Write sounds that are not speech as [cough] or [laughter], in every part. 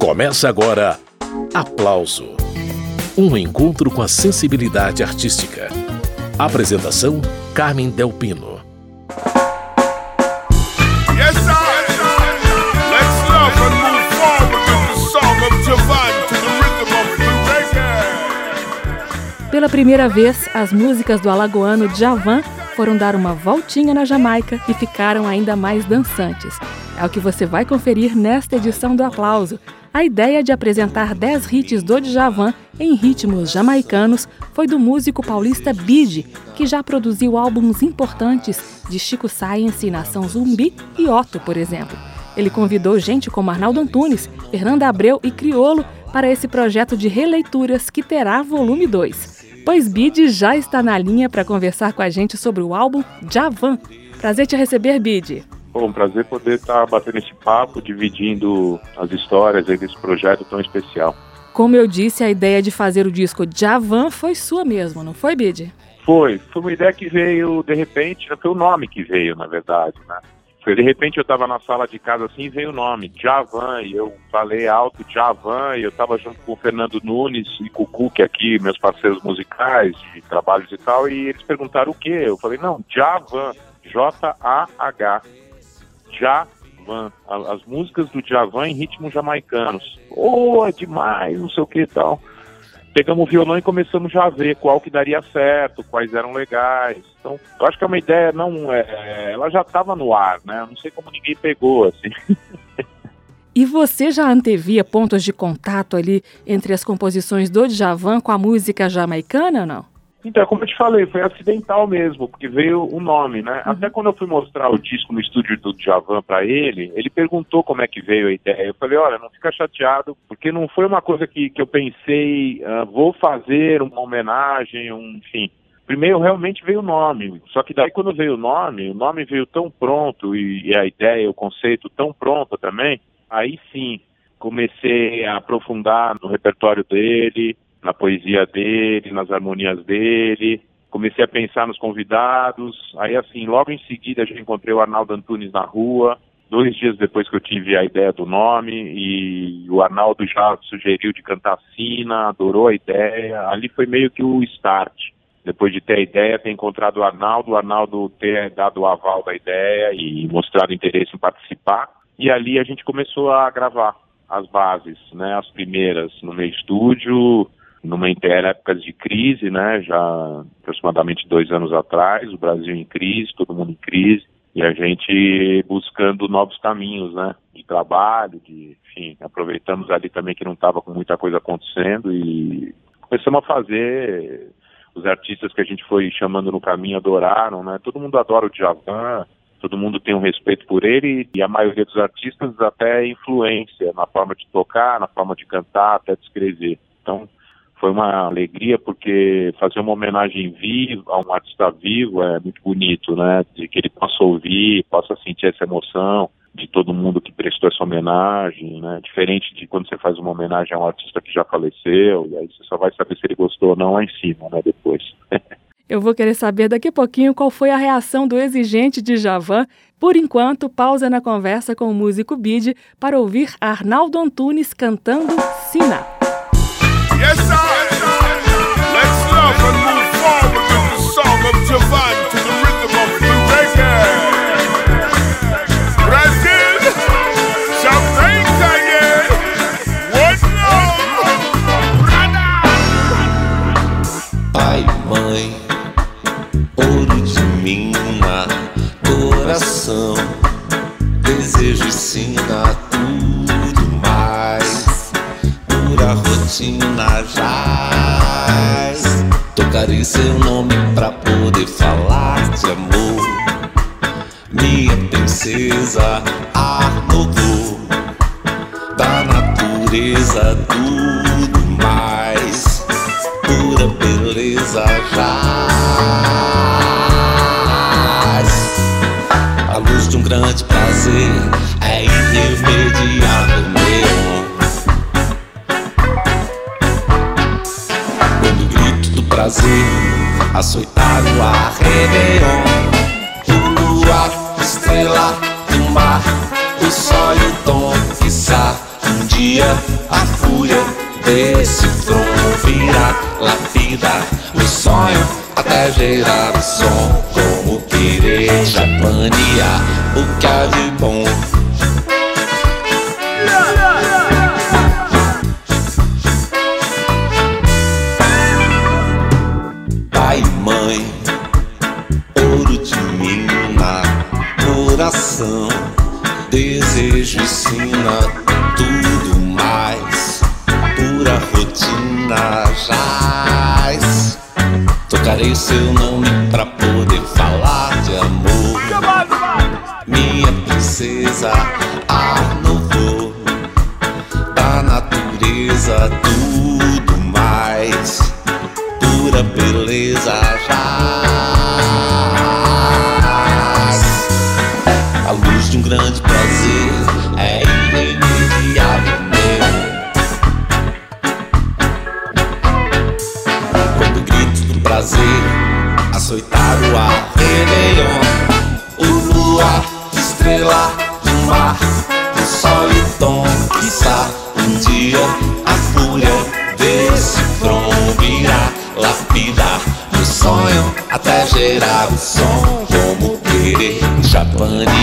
Começa agora Aplauso Um encontro com a sensibilidade artística. Apresentação: Carmen Javan the reggae. Pela primeira vez, as músicas do alagoano Djavan foram dar uma voltinha na Jamaica e ficaram ainda mais dançantes. É o que você vai conferir nesta edição do Aplauso. A ideia de apresentar 10 hits do Djavan em ritmos jamaicanos foi do músico paulista Bide, que já produziu álbuns importantes de Chico Science, Nação Zumbi e Otto, por exemplo. Ele convidou gente como Arnaldo Antunes, Fernanda Abreu e Criolo para esse projeto de releituras que terá volume 2. Pois Bide já está na linha para conversar com a gente sobre o álbum Javan. Prazer te receber, Bide. Bom, um prazer poder estar batendo esse papo, dividindo as histórias aí desse projeto tão especial. Como eu disse, a ideia de fazer o disco Javan foi sua mesmo, não foi, Bide? Foi, foi uma ideia que veio de repente, foi o nome que veio, na verdade, né? Foi de repente eu estava na sala de casa assim e veio o nome, Javan, e eu falei alto Javan, e eu estava junto com o Fernando Nunes e o Cook aqui, meus parceiros musicais, de trabalhos e tal, e eles perguntaram o quê? Eu falei, não, Javan, J-A-H. Javan, as músicas do Javan em ritmos jamaicanos. Oh, é demais, não sei o que e tal. Pegamos o violão e começamos já a ver qual que daria certo, quais eram legais. Então, eu acho que é uma ideia, não é, ela já estava no ar, né? Eu não sei como ninguém pegou, assim. [laughs] E você já antevia pontos de contato ali entre as composições do Djavan com a música jamaicana ou não? Então, como eu te falei, foi acidental mesmo, porque veio o nome, né? Uhum. Até quando eu fui mostrar o disco no estúdio do Djavan para ele, ele perguntou como é que veio a ideia. Eu falei, olha, não fica chateado, porque não foi uma coisa que, que eu pensei, uh, vou fazer uma homenagem, um, enfim. Primeiro realmente veio o nome, só que daí quando veio o nome, o nome veio tão pronto e, e a ideia, o conceito tão pronto também, aí sim comecei a aprofundar no repertório dele, na poesia dele, nas harmonias dele. Comecei a pensar nos convidados. Aí, assim, logo em seguida, já encontrei o Arnaldo Antunes na rua. Dois dias depois que eu tive a ideia do nome, e o Arnaldo já sugeriu de cantar Sina, adorou a ideia. Ali foi meio que o start. Depois de ter a ideia, ter encontrado o Arnaldo, o Arnaldo ter dado o aval da ideia e mostrado interesse em participar. E ali a gente começou a gravar as bases, né, as primeiras no meu estúdio, numa época de crise, né, já aproximadamente dois anos atrás, o Brasil em crise, todo mundo em crise, e a gente buscando novos caminhos, né, de trabalho, de, enfim, aproveitamos ali também que não estava com muita coisa acontecendo e começamos a fazer, os artistas que a gente foi chamando no caminho adoraram, né, todo mundo adora o Djavan, todo mundo tem um respeito por ele e a maioria dos artistas até influência na forma de tocar, na forma de cantar, até de escrever. Então, foi uma alegria porque fazer uma homenagem viva a um artista vivo é muito bonito, né? De que ele possa ouvir, possa sentir essa emoção de todo mundo que prestou essa homenagem, né? Diferente de quando você faz uma homenagem a um artista que já faleceu, e aí você só vai saber se ele gostou ou não lá em cima, né? Depois. [laughs] Eu vou querer saber daqui a pouquinho qual foi a reação do exigente de Javan. Por enquanto, pausa na conversa com o músico Bide para ouvir Arnaldo Antunes cantando Sina. Yes. Let's love and move forward with the song of to the rhythm of. One love. Pai, mãe, ouro de mina, coração, do prazer açoitar o ar, Réveillon, o luar, estrela do mar, o sol e o tom, quiçá, um dia desse front virar, lapidar o sonho até gerar o som. Como querer japanear o que há de bom. Desejo ensina tudo mais, pura rotina jaz. Tocarei seu nome pra poder falar de amor. Minha princesa, ar novo da natureza, tudo mais, pura beleza jaz. Grande prazer é irremediável meu. Quando grito do prazer, açoitar o ar, Réveillon, o luar, estrela do mar, o sol e tom, quiçá, um dia a fúria desse front virá, lapidar o sonho até gerar o som, como querer japanear o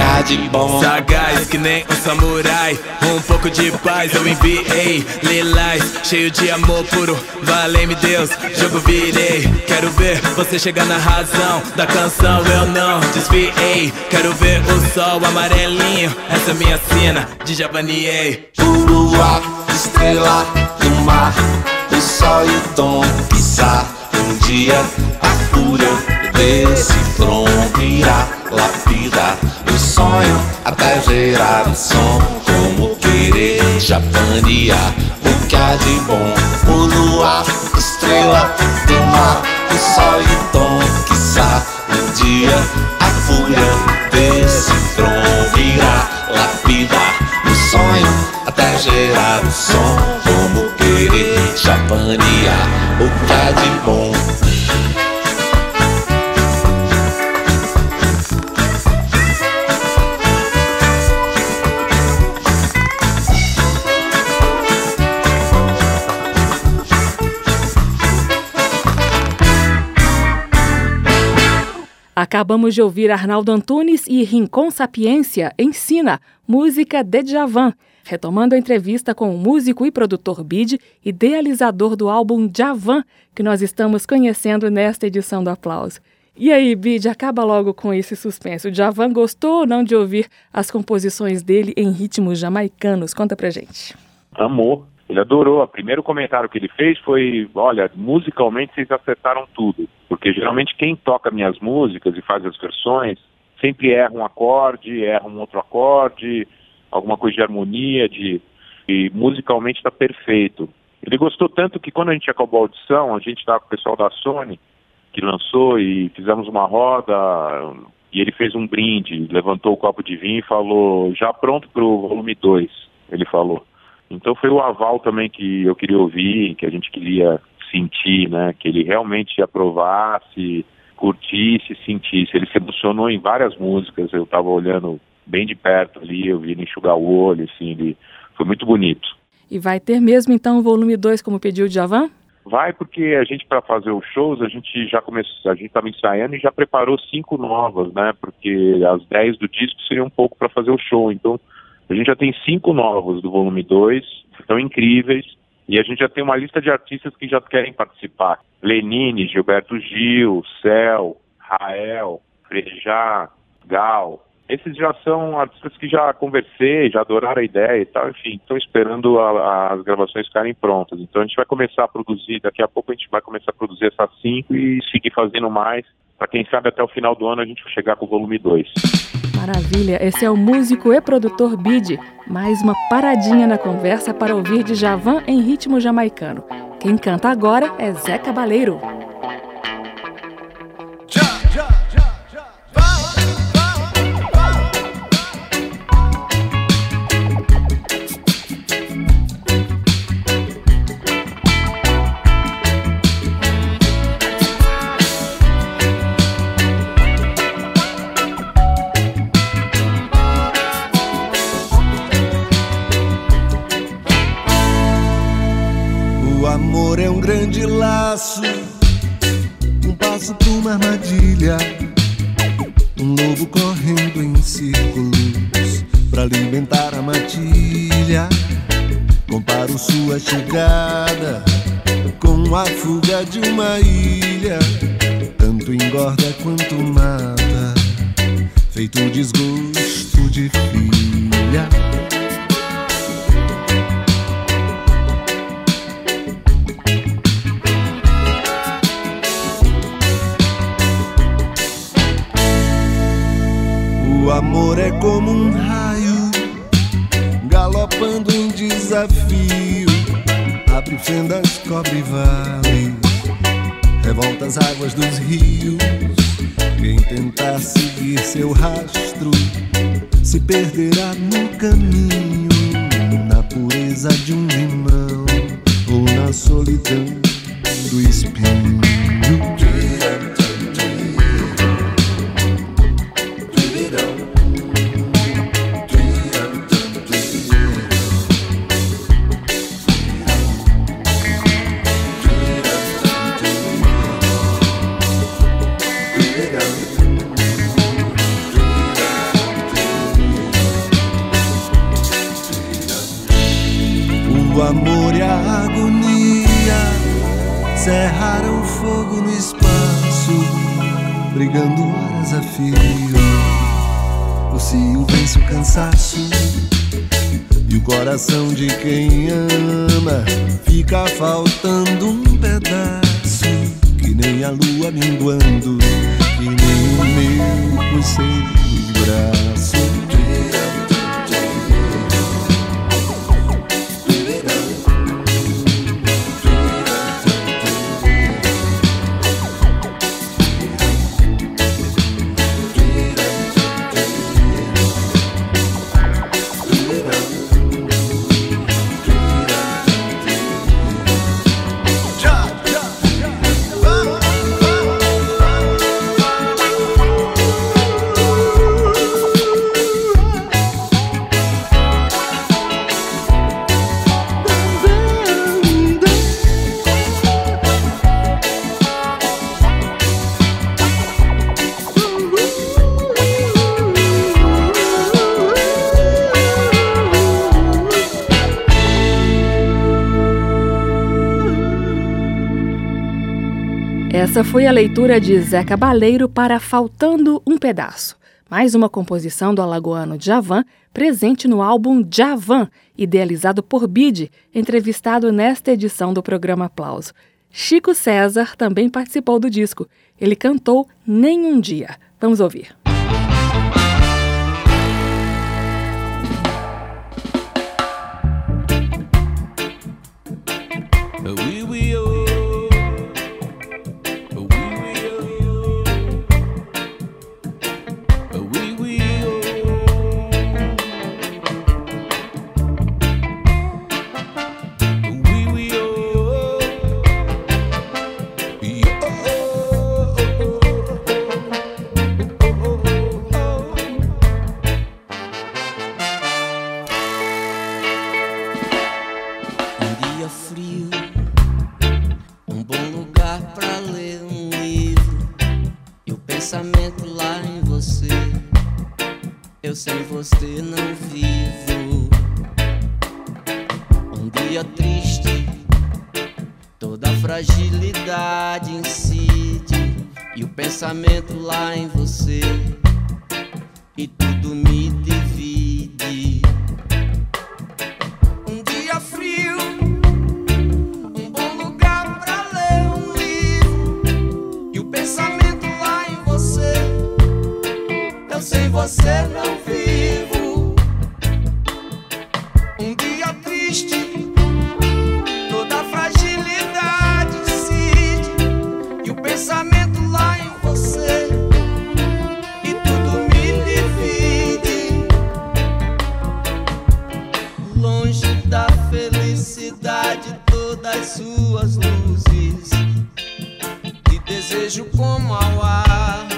há de bom. Sagaz que nem um samurai. Um pouco de paz eu enviei Lilás, cheio de amor puro Valei-me Deus, jogo virei. Quero ver você chegar na razão Da canção. Eu não desviei Quero ver o sol amarelinho. Essa é minha cena de javaniei. Luar, estrela do mar, o sol e o tom, quiçá um dia a fúria desse front irá lapidar o sonho até gerar o som, como querer japanear o que há de bom. O luar, estrela do mar, o sol e o tom, quiçá um dia a fúria desse front irá lapidar o sonho até gerar o som, como querer japanear o que há de bom. Acabamos de ouvir Arnaldo Antunes e Rincon Sapiência Ensina, música de Djavan, retomando a entrevista com o músico e produtor Bid, idealizador do álbum Djavan, que nós estamos conhecendo nesta edição do Aplauso. E aí, Bid, acaba logo com esse suspense. O gostou ou não de ouvir as composições dele em ritmos jamaicanos? Conta pra gente. Amor. Ele adorou. O primeiro comentário que ele fez foi: Olha, musicalmente vocês acertaram tudo. Porque geralmente quem toca minhas músicas e faz as versões sempre erra um acorde, erra um outro acorde, alguma coisa de harmonia, de. E musicalmente está perfeito. Ele gostou tanto que quando a gente acabou a audição, a gente estava com o pessoal da Sony, que lançou, e fizemos uma roda, e ele fez um brinde, levantou o copo de vinho e falou: Já pronto para o volume 2, ele falou. Então foi o aval também que eu queria ouvir, que a gente queria sentir, né? Que ele realmente aprovasse, curtisse, sentisse. Ele se emocionou em várias músicas, eu estava olhando bem de perto ali, eu vi ele enxugar o olho, assim, ele... foi muito bonito. E vai ter mesmo então o volume 2 como pediu o Djavan? Vai porque a gente para fazer os shows, a gente já começou, a gente estava ensaiando e já preparou cinco novas, né? Porque as dez do disco seriam um pouco para fazer o show, então a gente já tem cinco novos do volume 2, que estão incríveis, e a gente já tem uma lista de artistas que já querem participar. Lenine, Gilberto Gil, Céu, Rael, Frejá, Gal. Esses já são artistas que já conversei, já adoraram a ideia e tal, enfim, estão esperando a, a, as gravações ficarem prontas. Então a gente vai começar a produzir, daqui a pouco a gente vai começar a produzir essas cinco e seguir fazendo mais, para quem sabe até o final do ano a gente chegar com o volume 2. Maravilha, esse é o músico e produtor Bid. Mais uma paradinha na conversa para ouvir de Javan em ritmo jamaicano. Quem canta agora é Zé Cabaleiro. É um grande laço, um passo pra uma armadilha. Um lobo correndo em círculos para alimentar a matilha. Comparo sua chegada com a fuga de uma ilha. Tanto engorda quanto mata, feito desgosto de filha. Amor é como um raio, galopando em desafio. Abre fendas, cobre vales, revolta as águas dos rios. Quem tentar seguir seu rastro se perderá no caminho, na pureza de um limão ou na solidão do espinho. Fica faltando um pedaço, que nem a lua minguando, que nem o meu por seus braços. Essa foi a leitura de Zé Cabaleiro para Faltando um Pedaço, mais uma composição do alagoano Djavan, presente no álbum Djavan, idealizado por Bide, entrevistado nesta edição do programa Aplauso. Chico César também participou do disco. Ele cantou Nenhum Dia. Vamos ouvir. Oui, oh. longe da felicidade todas suas luzes. Te desejo como ao ar,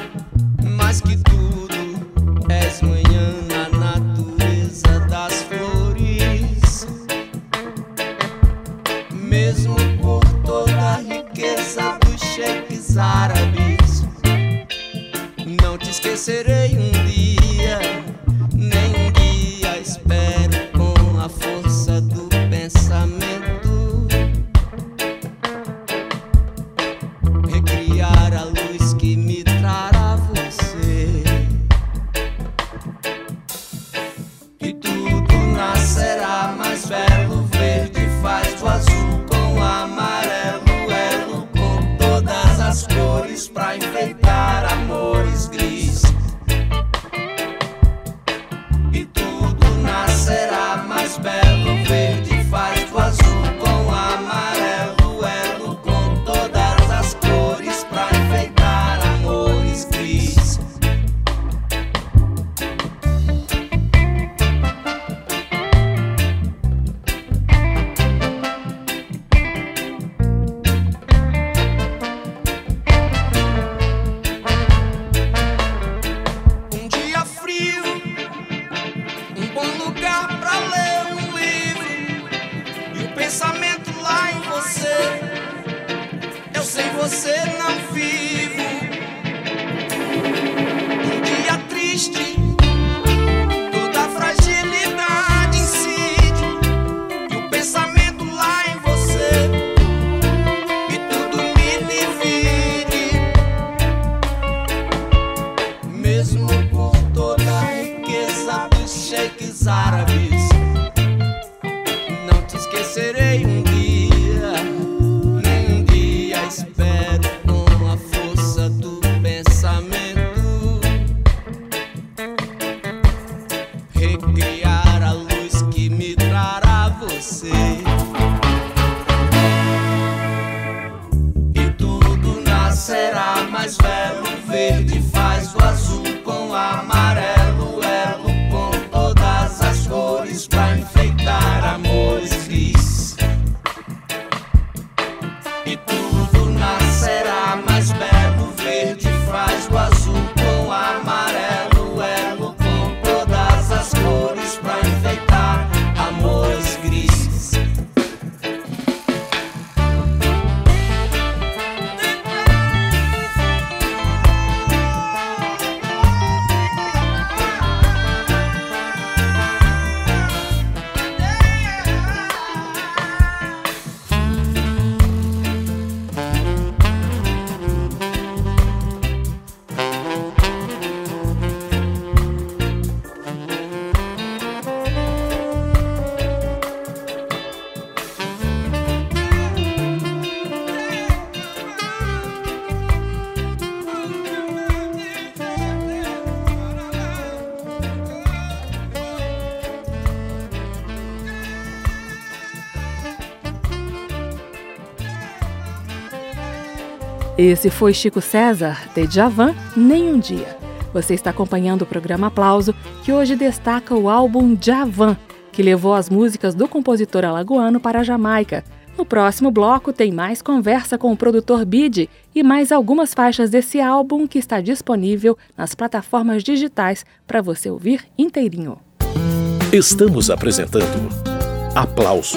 mais que tudo, és manhã na natureza das flores. Mesmo por toda a riqueza dos cheques árabes, não te esquecerei. way. Esse foi Chico César, de Javan, Nem Um Dia. Você está acompanhando o programa Aplauso, que hoje destaca o álbum Javan, que levou as músicas do compositor alagoano para a Jamaica. No próximo bloco tem mais conversa com o produtor Bid e mais algumas faixas desse álbum que está disponível nas plataformas digitais para você ouvir inteirinho. Estamos apresentando Aplauso